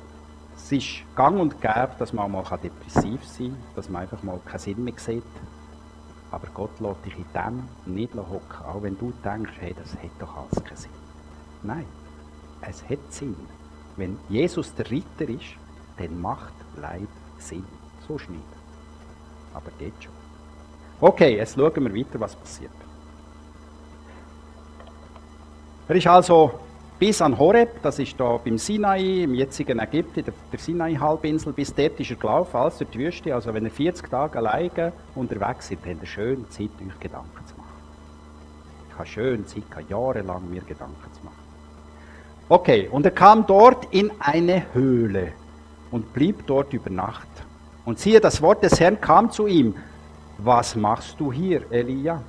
Speaker 1: es ist gang und gäbe, dass man mal depressiv sein kann, dass man einfach mal keinen Sinn mehr sieht, aber Gott lässt dich in dem nicht hocken, auch wenn du denkst, hey, das hat doch alles keinen Sinn. Nein, es hat Sinn. Wenn Jesus der Ritter ist, dann macht Leid Sinn. So nicht. Aber geht schon. Okay, jetzt schauen wir weiter, was passiert. Er ist also bis an Horeb, das ist da beim Sinai, im jetzigen Ägypten, der, der Sinai-Halbinsel, bis dort ist er gelaufen, alles durch die Wüste. Also wenn er 40 Tage alleine unterwegs ist, habt ihr schön Zeit, euch Gedanken zu machen. Ich habe schön Zeit, gehabt, jahrelang mir Gedanken zu machen. Okay, und er kam dort in eine Höhle und blieb dort über Nacht. Und siehe, das Wort des Herrn kam zu ihm. Was machst du hier, Elia?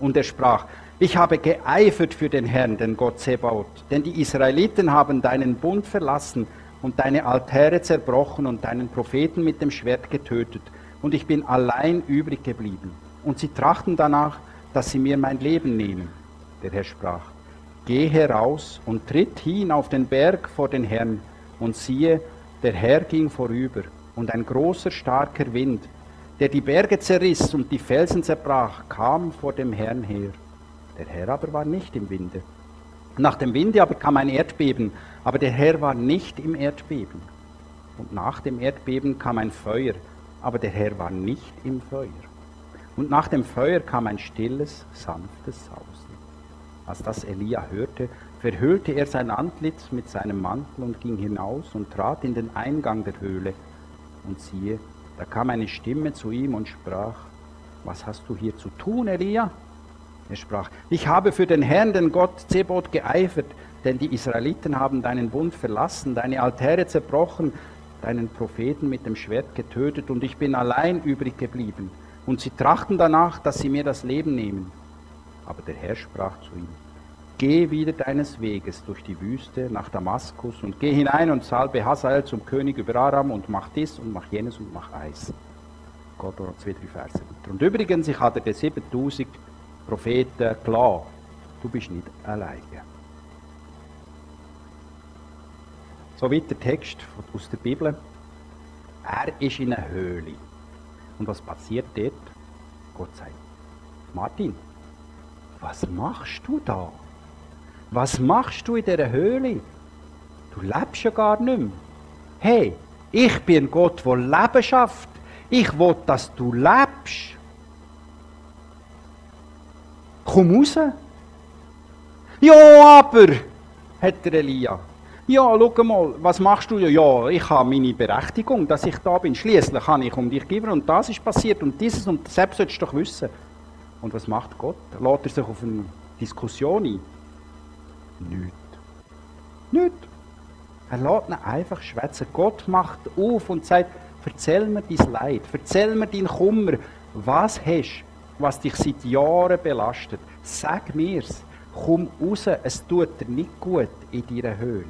Speaker 1: Und er sprach, ich habe geeifert für den Herrn, den Gott Sebaot, denn die Israeliten haben deinen Bund verlassen und deine Altäre zerbrochen und deinen Propheten mit dem Schwert getötet, und ich bin allein übrig geblieben. Und sie trachten danach, dass sie mir mein Leben nehmen. Der Herr sprach, Geh heraus und tritt hin auf den Berg vor den Herrn, und siehe, der Herr ging vorüber, und ein großer, starker Wind der die Berge zerriss und die Felsen zerbrach, kam vor dem Herrn her. Der Herr aber war nicht im Winde. Nach dem Winde aber kam ein Erdbeben, aber der Herr war nicht im Erdbeben. Und nach dem Erdbeben kam ein Feuer, aber der Herr war nicht im Feuer. Und nach dem Feuer kam ein stilles, sanftes Sausen. Als das Elia hörte, verhüllte er sein Antlitz mit seinem Mantel und ging hinaus und trat in den Eingang der Höhle. Und siehe, da kam eine Stimme zu ihm und sprach, was hast du hier zu tun, Elia? Er sprach, ich habe für den Herrn, den Gott Zebot, geeifert, denn die Israeliten haben deinen Bund verlassen, deine Altäre zerbrochen, deinen Propheten mit dem Schwert getötet und ich bin allein übrig geblieben. Und sie trachten danach, dass sie mir das Leben nehmen. Aber der Herr sprach zu ihm, Geh wieder deines Weges durch die Wüste nach Damaskus und geh hinein und salbe Hazael zum König über Aram und mach dies und mach jenes und mach Eis. Gott noch zwei, drei Verse. Und übrigens, ich hatte den 7000 Propheten klar, du bist nicht alleine. So weit der Text aus der Bibel. Er ist in einer Höhle. Und was passiert dort? Gott sagt, Martin, was machst du da? Was machst du in dieser Höhle? Du lebst ja gar nicht mehr. Hey, ich bin Gott, der Leben schafft. Ich will, dass du lebst. Komm raus. Ja, aber, hat der Elia. Ja, schau mal, was machst du? Ja, ich habe meine Berechtigung, dass ich da bin. Schließlich kann ich um dich geben und das ist passiert und dieses und selbst solltest du doch wissen. Und was macht Gott? Lädt er sich auf eine Diskussion ein? Nichts. Nichts. Er lässt ihn einfach schwätzen. Gott macht auf und sagt, erzähl mir dein Leid, erzähl mir deinen Kummer. Was hast was dich seit Jahren belastet? Sag mir's. Komm raus, es tut dir nicht gut in deiner Höhle.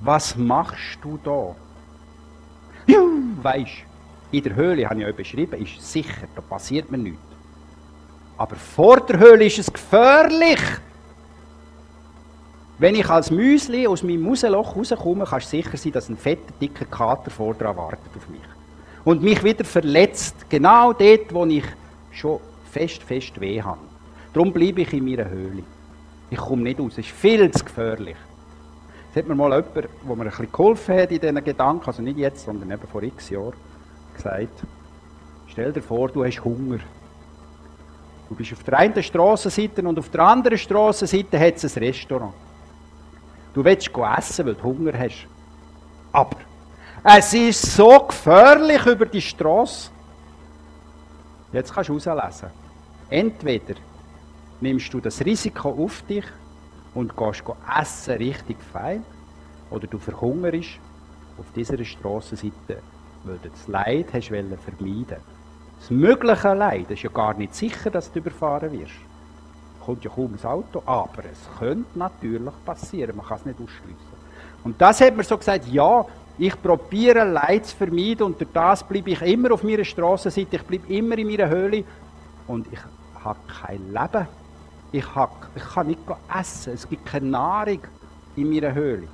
Speaker 1: Was machst du da? Ja, weisst, in der Höhle, habe ich euch beschrieben, ist sicher, da passiert mir nichts. Aber vor der Höhle ist es gefährlich. Wenn ich als Müsli aus meinem Museloch rauskomme, kannst du sicher sein, dass ein fetter, dicker Kater vor dran wartet auf mich. Und mich wieder verletzt, genau dort, wo ich schon fest, fest weh habe. Darum bleibe ich in meiner Höhle. Ich komme nicht raus, es ist viel zu gefährlich. Jetzt hat mir mal jemand, der mir ein bisschen geholfen hat in diesen Gedanken, also nicht jetzt, sondern eben vor x Jahren, gesagt, stell dir vor, du hast Hunger. Du bist auf der einen Strassenseite und auf der anderen Strassenseite hat es ein Restaurant. Du willst essen, weil du Hunger hast. Es ist so gefährlich über die Straße. Jetzt kannst du herauslesen. Entweder nimmst du das Risiko auf dich und gehst essen richtig fein, oder du verhungerst auf dieser Strassenseite, weil du das Leid hast vermeiden das mögliche Leid ist ja gar nicht sicher, dass du überfahren wirst. Kommt ja kaum ein Auto, aber es könnte natürlich passieren. Man kann es nicht ausschließen. Und das hat mir so gesagt, ja, ich probiere Leid zu vermeiden und durch das bleibe ich immer auf meiner Strassenseite, ich bleibe immer in meiner Höhle und ich habe kein Leben. Ich, habe, ich kann nicht essen, es gibt keine Nahrung in meiner Höhle.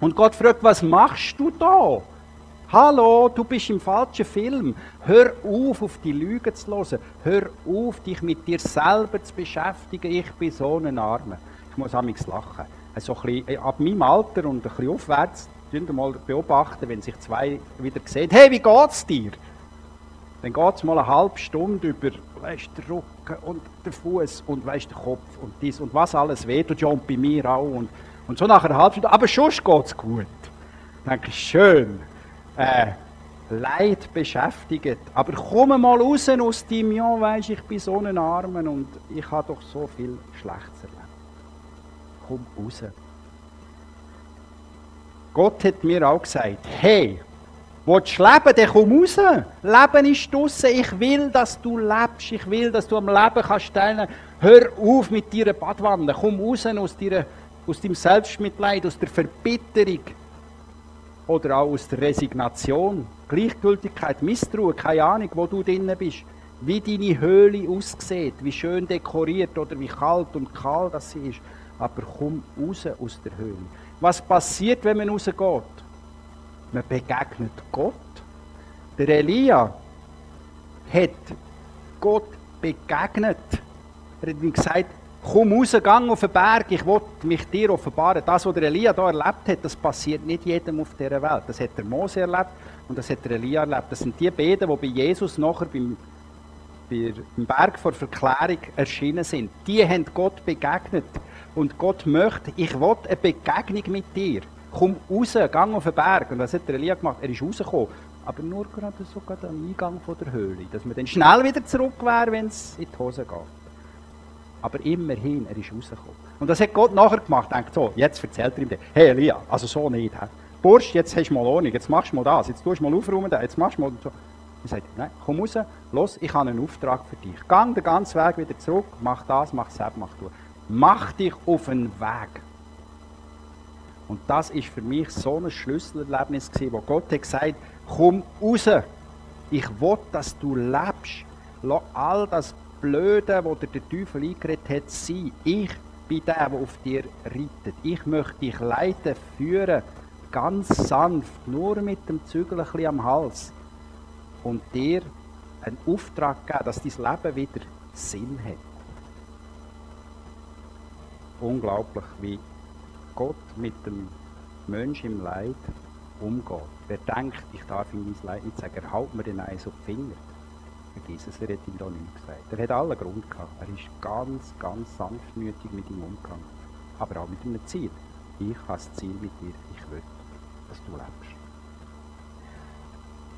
Speaker 1: Und Gott fragt, was machst du da? Hallo, du bist im falschen Film. Hör auf, auf die Lüge zu hören. Hör auf, dich mit dir selber zu beschäftigen. Ich bin so ein Armer. Ich muss amigs lachen. Also ein bisschen, äh, ab meinem Alter und ein bisschen aufwärts, mal beobachten, wenn sich zwei wieder sehen. Hey, wie geht's dir? Dann geht es mal eine halbe Stunde über weißt, den Rücken und den Fuß und weißt, den Kopf und dies und was alles wehtut. Ja, und bei mir auch. Und, und so nach einer halben Stunde. Aber schon geht es gut. Denke ich, schön äh, Leid beschäftigt. Aber komm mal raus aus deinem, ja, weisst, ich bin so ein Armen und ich habe doch so viel Schlechtes erlebt. Komm raus. Gott hat mir auch gesagt, hey, willst du leben, dann komm raus. Leben ist draussen. Ich will, dass du lebst. Ich will, dass du am Leben kannst teilnehmen. Hör auf mit deiner Badwanne. Komm raus aus, deiner, aus deinem Selbstmitleid, aus der Verbitterung oder auch aus der Resignation, Gleichgültigkeit, Misstrauen, keine Ahnung, wo du drinnen bist, wie deine Höhle aussieht, wie schön dekoriert oder wie kalt und kahl das sie ist. Aber komm raus aus der Höhle. Was passiert, wenn man rausgeht? Man begegnet Gott. Der Elia hat Gott begegnet. Er hat ihm gesagt, komm raus, gang auf den Berg, ich will mich dir offenbaren. Das, was der Elia hier erlebt hat, das passiert nicht jedem auf dieser Welt. Das hat der Mose erlebt und das hat der Elia erlebt. Das sind die beiden, die bei Jesus nachher beim, beim Berg vor Verklärung erschienen sind. Die haben Gott begegnet. Und Gott möchte, ich will eine Begegnung mit dir. Komm raus, gang auf den Berg. Und was hat der Elia gemacht? Er ist rausgekommen. Aber nur gerade so gerade am Eingang der Höhle. Dass man dann schnell wieder zurück wäre, wenn es in die Hose geht. Aber immerhin, er ist rausgekommen. Und das hat Gott nachher gemacht. Denkt so, jetzt erzählt er ihm das. Hey Elia, also so nicht. He? Bursch, jetzt hast du mal Ordnung, jetzt machst du mal das, jetzt tust du mal aufräumen, jetzt machst du mal so. Er sagt, nein, komm raus, los, ich habe einen Auftrag für dich. Gang den ganzen Weg wieder zurück, mach das, mach das, mach du. Mach dich auf einen Weg. Und das ist für mich so ein Schlüsselerlebnis gewesen, wo Gott hat gesagt, komm raus. Ich will, dass du lebst. Lass all das Blöde, wo dir der Teufel eingeredet hat, sein. Ich bin der, der auf dir reitet. Ich möchte dich leiten, führen, ganz sanft, nur mit dem Zügel am Hals. Und dir einen Auftrag geben, dass dein Leben wieder Sinn hat. Unglaublich, wie Gott mit dem Menschen im Leid umgeht. Wer denkt, ich darf ihm mein Leid nicht sagen, er haut mir den Eis auf die Finger. Vergiss es, er hat ihm da nichts gesagt. Er hat allen Grund gehabt. Er ist ganz, ganz sanftmütig mit ihm umgegangen. Aber auch mit einem Ziel. Ich habe das Ziel mit dir, ich will, dass du lebst.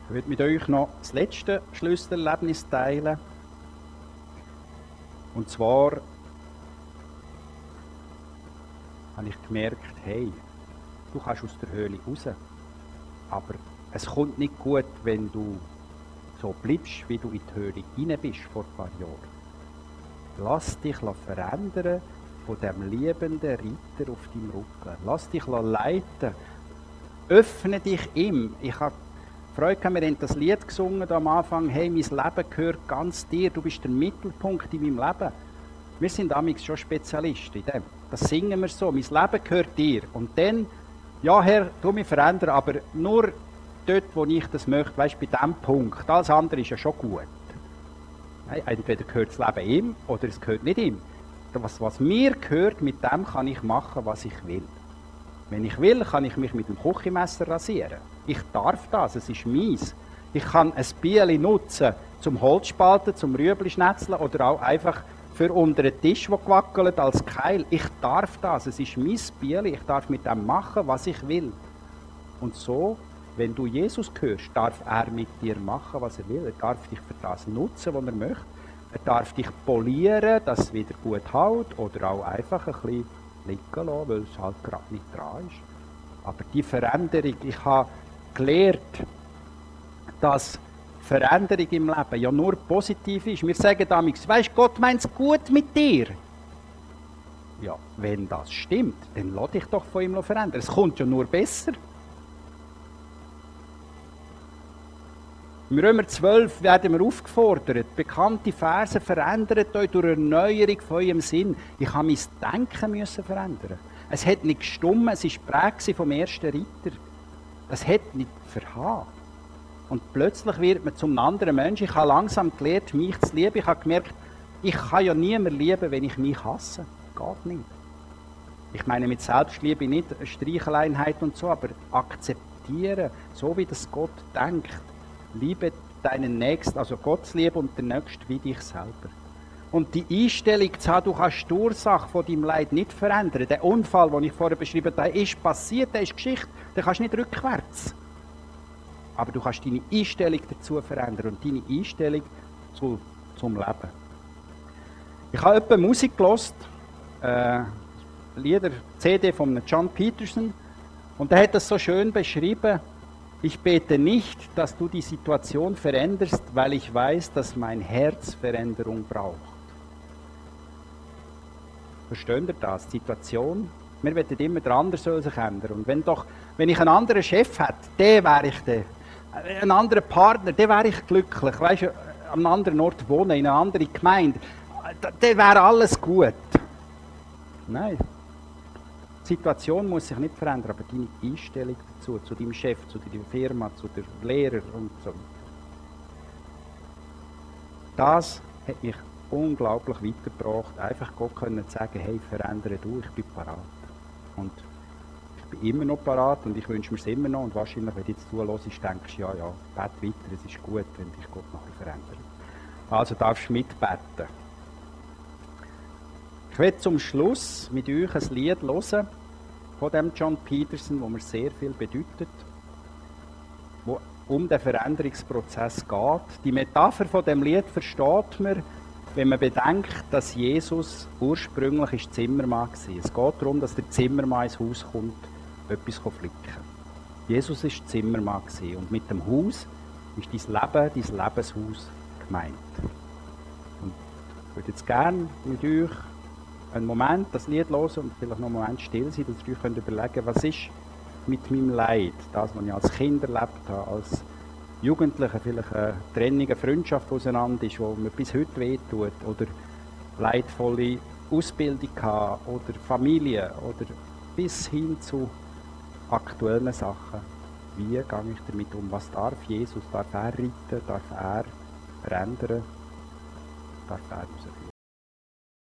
Speaker 1: Ich würde mit euch noch das letzte Schlüsselerlebnis teilen. Und zwar habe ich gemerkt, hey, du kannst aus der Höhle raus. Aber es kommt nicht gut, wenn du so bleibst, wie du in die Höhle rein bist vor ein paar Jahren. Lass dich verändern von dem liebenden Ritter auf deinem Rücken. Lass dich leiten. Öffne dich ihm. Ich habe Freude wir haben das Lied gesungen am Anfang. Hey, mein Leben gehört ganz dir. Du bist der Mittelpunkt in meinem Leben. Wir sind damals schon Spezialisten in dem. Das singen wir so. Mein Leben gehört dir. Und dann, ja Herr, du mich verändern, aber nur dort, wo ich das möchte, weißt bei diesem Punkt. Alles andere ist ja schon gut. Entweder gehört das Leben ihm oder es gehört nicht ihm. Was, was mir gehört, mit dem kann ich machen, was ich will. Wenn ich will, kann ich mich mit dem Küchenmesser rasieren. Ich darf das, es ist meins. Ich kann ein Bieli nutzen zum Holzspalten, zum Rüebli oder auch einfach für unter den Tisch, der gewackelt als Keil. Ich darf das, es ist mein Bieli, ich darf mit dem machen, was ich will. Und so wenn du Jesus hörst, darf er mit dir machen, was er will. Er darf dich für das nutzen, was er möchte. Er darf dich polieren, dass es wieder gut hält oder auch einfach ein bisschen liegen lassen, weil es halt gerade nicht dran ist. Aber die Veränderung, ich habe gelernt, dass Veränderung im Leben ja nur positiv ist. Wir sagen damals, weißt Gott meint es gut mit dir. Ja, wenn das stimmt, dann lass dich doch von ihm verändern. Es kommt ja nur besser. Im Römer 12 werden wir aufgefordert, bekannte Verse verändert euch durch Erneuerung von eurem Sinn. Ich habe mein Denken müssen verändern. Es hat nicht gestummen, es war Präg vom ersten Ritter. Es hat nicht verhauen. Und plötzlich wird man zum anderen Menschen. Ich habe langsam gelernt, mich zu lieben. Ich habe gemerkt, ich kann ja niemand lieben, wenn ich mich hasse. Geht nicht. Ich meine mit Selbstliebe nicht Streicheleinheit und so, aber akzeptieren, so wie das Gott denkt liebe deinen Nächsten, also Gottes Liebe und den Nächsten wie dich selber. Und die Einstellung zu haben, du kannst die Ursache von deinem Leid nicht verändern. Der Unfall, den ich vorher beschrieben habe, ist passiert, der ist Geschichte. Den kannst du nicht rückwärts. Aber du kannst deine Einstellung dazu verändern und deine Einstellung zu, zum Leben. Ich habe etwa Musik gelost, äh, Lieder, CD von John Peterson, und er hat das so schön beschrieben. Ich bete nicht, dass du die Situation veränderst, weil ich weiß, dass mein Herz Veränderung braucht. Versteht ihr das? Die Situation? Wir wollen immer, der andere soll sich ändern. Und wenn, doch, wenn ich einen anderen Chef hätte, der wäre ich der. Ein anderer Partner, der wäre ich glücklich. Weißt du, an einem anderen Ort wohnen, in einer anderen Gemeinde. Der wäre alles gut. Nein, die Situation muss sich nicht verändern, aber deine Einstellung dazu, zu deinem Chef, zu deiner Firma, zu der Lehrer und so das hat mich unglaublich weitergebracht, einfach Gott können sagen, hey, verändere du, ich bin parat. Und immer noch parat und ich wünsche mir es immer noch und wahrscheinlich, wenn du jetzt zuhörst, denkst du, ja, ja, bete weiter, es ist gut, wenn dich Gott nachher verändert. Also darfst du mitbeten. Ich werde zum Schluss mit euch ein Lied hören von dem John Peterson, wo mir sehr viel bedeutet, wo um den Veränderungsprozess geht. Die Metapher von dem Lied versteht man, wenn man bedenkt, dass Jesus ursprünglich ist Zimmermann war. Es geht darum, dass der Zimmermann ins Haus kommt, etwas flicken. Jesus ist Zimmermann und mit dem Haus ist dein Leben, dein Lebenshaus gemeint. Und ich würde jetzt gerne mit euch einen Moment das Lied hören und vielleicht noch einen Moment still sein, dass ihr euch könnt überlegen was ist mit meinem Leid, das, was ich als Kind erlebt habe, als Jugendlicher, vielleicht eine Trennung, eine Freundschaft auseinander ist, wo mir bis heute wehtut, oder leidvolle Ausbildung haben, oder Familie, oder bis hin zu aktuellen Sachen. Wie gehe ich damit um? Was darf Jesus? Darf er retten? Darf er verändern? Darf er rausführen?